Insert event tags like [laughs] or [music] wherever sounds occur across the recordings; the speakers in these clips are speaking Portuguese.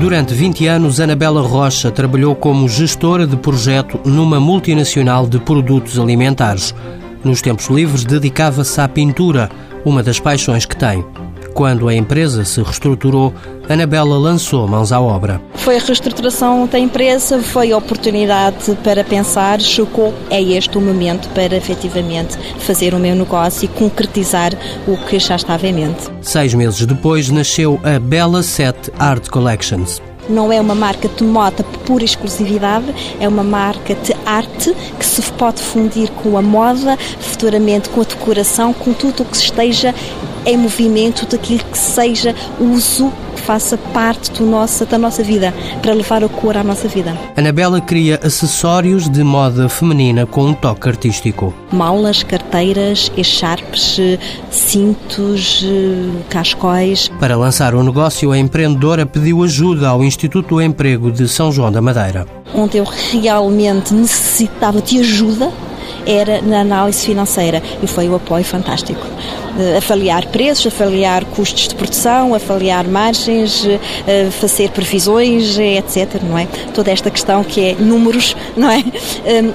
Durante 20 anos, Anabela Rocha trabalhou como gestora de projeto numa multinacional de produtos alimentares. Nos tempos livres, dedicava-se à pintura, uma das paixões que tem. Quando a empresa se reestruturou, Anabela lançou mãos à obra. Foi a reestruturação da empresa, foi a oportunidade para pensar, chocou, é este o momento para efetivamente fazer o meu negócio e concretizar o que já estava em mente. Seis meses depois nasceu a Bella Set Art Collections não é uma marca de moda por exclusividade, é uma marca de arte que se pode fundir com a moda, futuramente com a decoração, com tudo o que esteja em movimento daquilo que seja uso que faça parte do nossa, da nossa vida, para levar a cor à nossa vida. Anabela cria acessórios de moda feminina com um toque artístico. Malas, carteiras, echarpes, cintos, cascóis. Para lançar o negócio, a empreendedora pediu ajuda ao Instituto do Emprego de São João da Madeira. Onde eu realmente necessitava de ajuda era na análise financeira e foi o apoio fantástico. Avaliar preços, avaliar custos de produção, avaliar margens, eh, fazer previsões, etc. Não é? Toda esta questão que é números, [laughs] não é?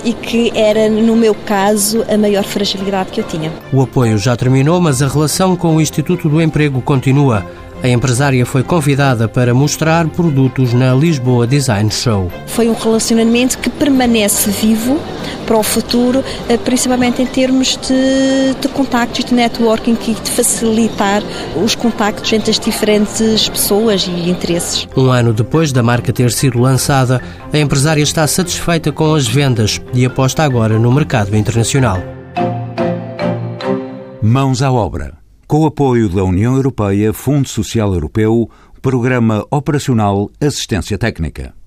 E que era, no meu caso, a maior fragilidade que eu tinha. O apoio já terminou, mas a relação com o Instituto do Emprego continua. A empresária foi convidada para mostrar produtos na Lisboa Design Show. Foi um relacionamento que permanece vivo para o futuro, eh, principalmente em termos de, de contactos, de networking e de facilitar os contactos entre as diferentes pessoas e interesses. Um ano depois da marca ter sido lançada, a empresária está satisfeita com as vendas e aposta agora no mercado internacional. Mãos à obra. Com o apoio da União Europeia, Fundo Social Europeu, Programa Operacional Assistência Técnica.